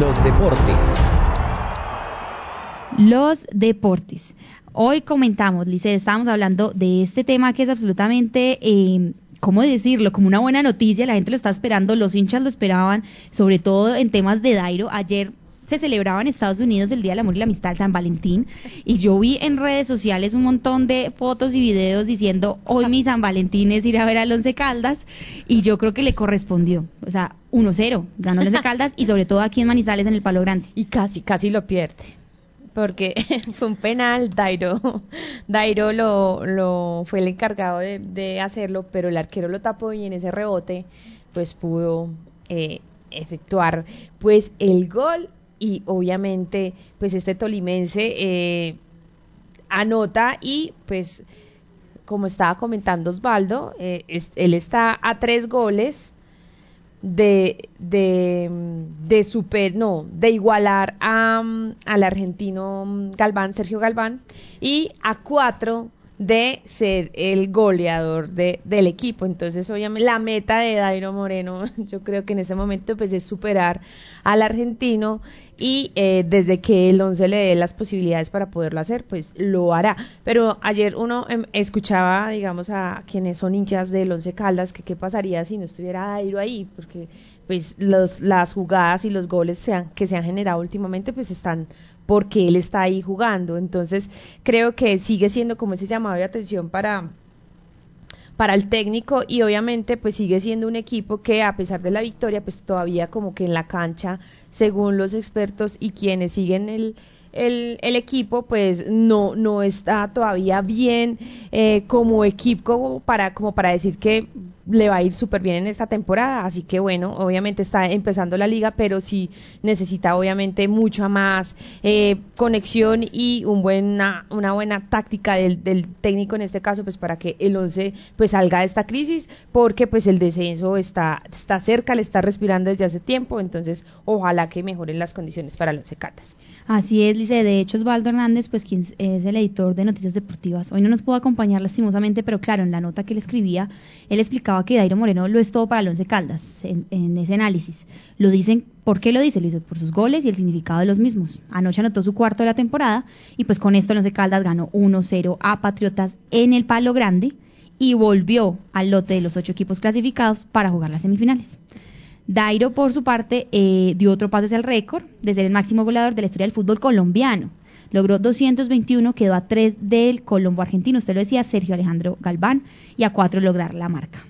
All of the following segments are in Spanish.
los deportes. Los deportes. Hoy comentamos, Lice, estábamos hablando de este tema que es absolutamente, eh, ¿cómo decirlo? Como una buena noticia, la gente lo está esperando, los hinchas lo esperaban, sobre todo en temas de Dairo. Ayer se celebraba en Estados Unidos el Día del Amor y la Amistad, San Valentín, y yo vi en redes sociales un montón de fotos y videos diciendo, hoy mi San Valentín es ir a ver al Once Caldas, y yo creo que le correspondió, o sea, 1-0, ganó el Once Caldas, y sobre todo aquí en Manizales en el Palo Grande. Y casi, casi lo pierde porque fue un penal, Dairo, Dairo lo, lo fue el encargado de, de, hacerlo, pero el arquero lo tapó y en ese rebote pues pudo eh, efectuar pues el gol y obviamente pues este tolimense eh, anota y pues como estaba comentando Osvaldo, eh, él está a tres goles de, de, de super, no, de igualar a, al argentino Galván, Sergio Galván, y a cuatro de ser el goleador de, del equipo. Entonces, obviamente, la meta de Dairo Moreno, yo creo que en ese momento, pues, es superar al argentino y eh, desde que el 11 le dé las posibilidades para poderlo hacer, pues lo hará. Pero ayer uno em, escuchaba, digamos, a quienes son hinchas del 11 Caldas, que qué pasaría si no estuviera Dairo ahí, porque pues los, las jugadas y los goles sean, que se han generado últimamente, pues están porque él está ahí jugando. Entonces, creo que sigue siendo como ese llamado de atención para para el técnico y obviamente pues sigue siendo un equipo que a pesar de la victoria pues todavía como que en la cancha según los expertos y quienes siguen el, el, el, equipo pues no, no está todavía bien eh, como equipo para, como para decir que le va a ir súper bien en esta temporada, así que bueno, obviamente está empezando la liga, pero sí necesita obviamente mucha más eh, conexión y un buena, una buena táctica del, del, técnico en este caso, pues para que el 11 pues salga de esta crisis, porque pues el descenso está, está cerca, le está respirando desde hace tiempo, entonces ojalá que mejoren las condiciones para los Catas. Así es, Lice. De hecho, Osvaldo Hernández, pues quien es el editor de Noticias Deportivas, hoy no nos pudo acompañar lastimosamente, pero claro, en la nota que él escribía, él explicaba que Dairo Moreno lo es todo para el Once Caldas en, ese análisis. Lo dicen, ¿por qué lo dice? Lo dice por sus goles y el significado de los mismos. Anoche anotó su cuarto de la temporada y pues con esto el Caldas ganó 1-0 a Patriotas en el Palo Grande y volvió al lote de los ocho equipos clasificados para jugar las semifinales. Dairo, por su parte, eh, dio otro paso hacia el récord de ser el máximo goleador de la historia del fútbol colombiano. Logró 221, quedó a 3 del colombo argentino, usted lo decía, Sergio Alejandro Galván, y a 4 lograr la marca.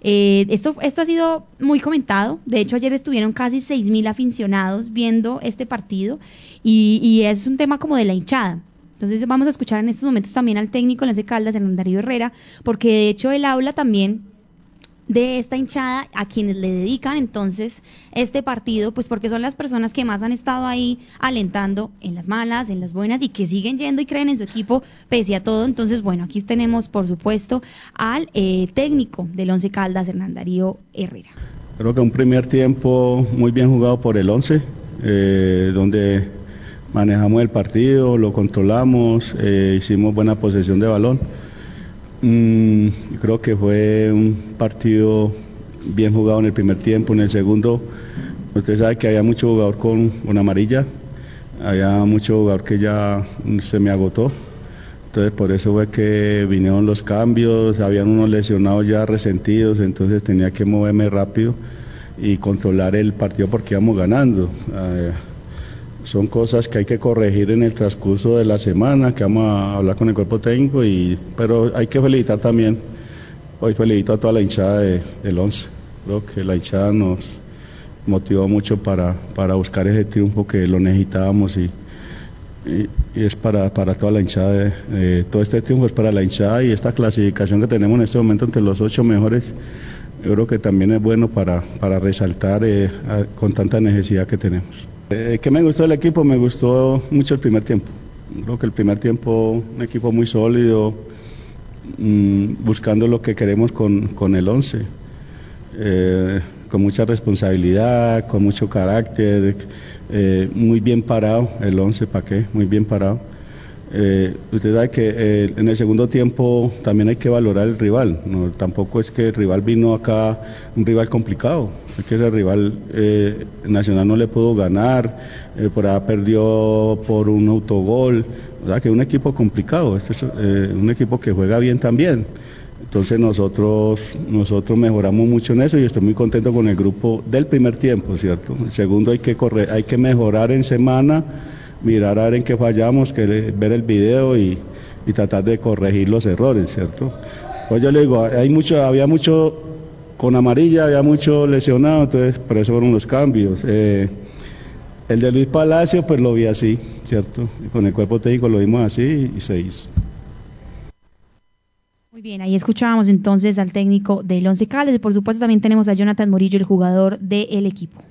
Eh, esto, esto ha sido muy comentado. De hecho, ayer estuvieron casi 6.000 aficionados viendo este partido y, y, es un tema como de la hinchada. Entonces vamos a escuchar en estos momentos también al técnico José Caldas, Hernán Herrera, porque de hecho él habla también de esta hinchada a quienes le dedican entonces este partido, pues porque son las personas que más han estado ahí alentando en las malas, en las buenas y que siguen yendo y creen en su equipo pese a todo. Entonces, bueno, aquí tenemos por supuesto al eh, técnico del Once Caldas, Hernán Darío Herrera. Creo que un primer tiempo muy bien jugado por el Once, eh, donde manejamos el partido, lo controlamos, eh, hicimos buena posesión de balón Mm, creo que fue un partido bien jugado en el primer tiempo. En el segundo, usted sabe que había mucho jugador con una amarilla, había mucho jugador que ya se me agotó. Entonces por eso fue que vinieron los cambios, habían unos lesionados ya resentidos, entonces tenía que moverme rápido y controlar el partido porque íbamos ganando. Eh, son cosas que hay que corregir en el transcurso de la semana, que vamos a hablar con el cuerpo técnico, y, pero hay que felicitar también, hoy felicito a toda la hinchada del 11, creo que la hinchada nos motivó mucho para, para buscar ese triunfo que lo necesitábamos y, y, es para, para toda la hinchada, todo este triunfo es para la hinchada y esta clasificación que tenemos en este momento entre los ocho mejores, yo creo que también es bueno para, para resaltar eh, con tanta necesidad que tenemos. Eh, ¿Qué me gustó del equipo? Me gustó mucho el primer tiempo. Creo que el primer tiempo, un equipo muy sólido, mm, buscando lo que queremos con, con el 11. Eh, con mucha responsabilidad, con mucho carácter, eh, muy bien parado, el 11, ¿para qué? Muy bien parado. Eh, usted sabe que eh, en el segundo tiempo también hay que valorar el rival. No, tampoco es que el rival vino acá, un rival complicado. Es que ese rival eh, Nacional no le pudo ganar, eh, por allá perdió por un autogol. O sea que es un equipo complicado, este es eh, un equipo que juega bien también. Entonces nosotros, nosotros mejoramos mucho en eso y estoy muy contento con el grupo del primer tiempo, ¿cierto? El segundo hay que correr, hay que mejorar en semana mirar a ver en qué fallamos, que ver el video y, y, tratar de corregir los errores, ¿cierto? Pues yo le digo, hay mucho, había mucho con amarilla, había mucho lesionado, entonces por eso fueron los cambios. Eh, el de Luis Palacio, pues lo vi así, ¿cierto? Y con el cuerpo técnico lo vimos así y se hizo. Muy bien, ahí escuchábamos entonces al técnico del Once Caldas y por supuesto también tenemos a Jonathan Morillo, el jugador del equipo.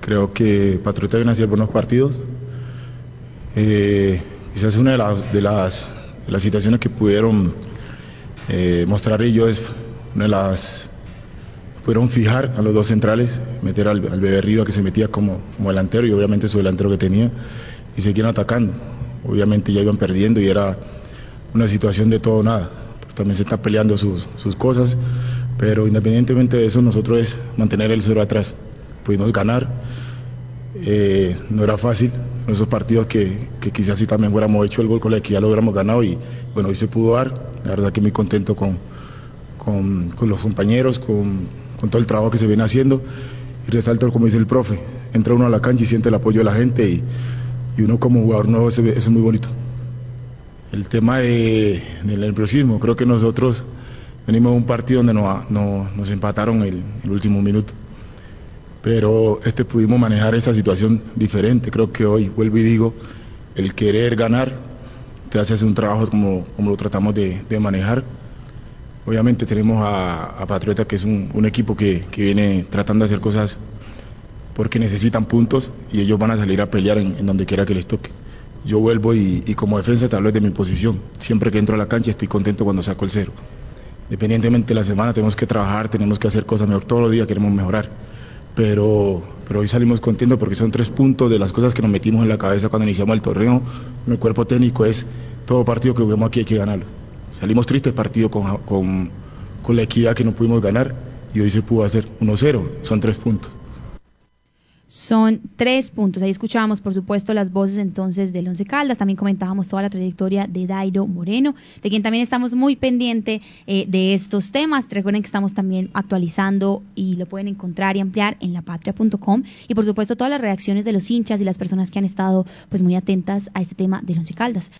Creo que Patriota viene a hacer buenos partidos, eh, quizás una de las, de las, situaciones que pudieron eh, mostrar ellos es una de las pudieron fijar a los dos centrales, meter al, al Bebé Riva que se metía como, delantero y obviamente su delantero que tenía y seguían atacando. Obviamente ya iban perdiendo y era una situación de todo o nada. También se están peleando sus, sus cosas, pero independientemente de eso nosotros es mantener el cero atrás. Pudimos ganar, eh, no era fácil, esos partidos que, que, quizás si también hubiéramos hecho el gol con la equidad lo hubiéramos ganado y bueno, hoy se pudo dar, la verdad que muy contento con, con, los compañeros, con, con, todo el trabajo que se viene haciendo. Y resalto como dice el profe, entra uno a la cancha y siente el apoyo de la gente y, y uno como jugador nuevo eso, eso, es muy bonito. El tema de, del nerviosismo, creo que nosotros venimos de un partido donde no, no, nos empataron el último minuto pero este pudimos manejar esa situación diferente. Creo que hoy, vuelvo y digo, el querer ganar te hace hacer un trabajo como, como lo tratamos de, manejar. Obviamente tenemos a, Patriota, que es un, equipo que, viene tratando de hacer cosas porque necesitan puntos y ellos van a salir a pelear en, donde quiera que les toque. Yo vuelvo y, y, como defensa te hablo de mi posición. Siempre que entro a la cancha estoy contento cuando saco el cero. Independientemente de la semana tenemos que trabajar, tenemos que hacer cosas mejor. Todos los días queremos mejorar pero, pero hoy salimos contentos porque son tres puntos de las cosas que nos metimos en la cabeza cuando iniciamos el torneo. Mi cuerpo técnico es todo partido que juguemos aquí hay que ganarlo. Salimos tristes partido con, con, con la equidad que no pudimos ganar y hoy se pudo hacer 1-0, son tres puntos son tres puntos. Ahí escuchábamos, por supuesto, las voces entonces del Once Caldas. También comentábamos toda la trayectoria de Dairo Moreno, de quien también estamos muy pendiente eh, de estos temas. Recuerden que estamos también actualizando y lo pueden encontrar y ampliar en lapatria.com. Y por supuesto, todas las reacciones de los hinchas y las personas que han estado pues muy atentas a este tema del Once Caldas.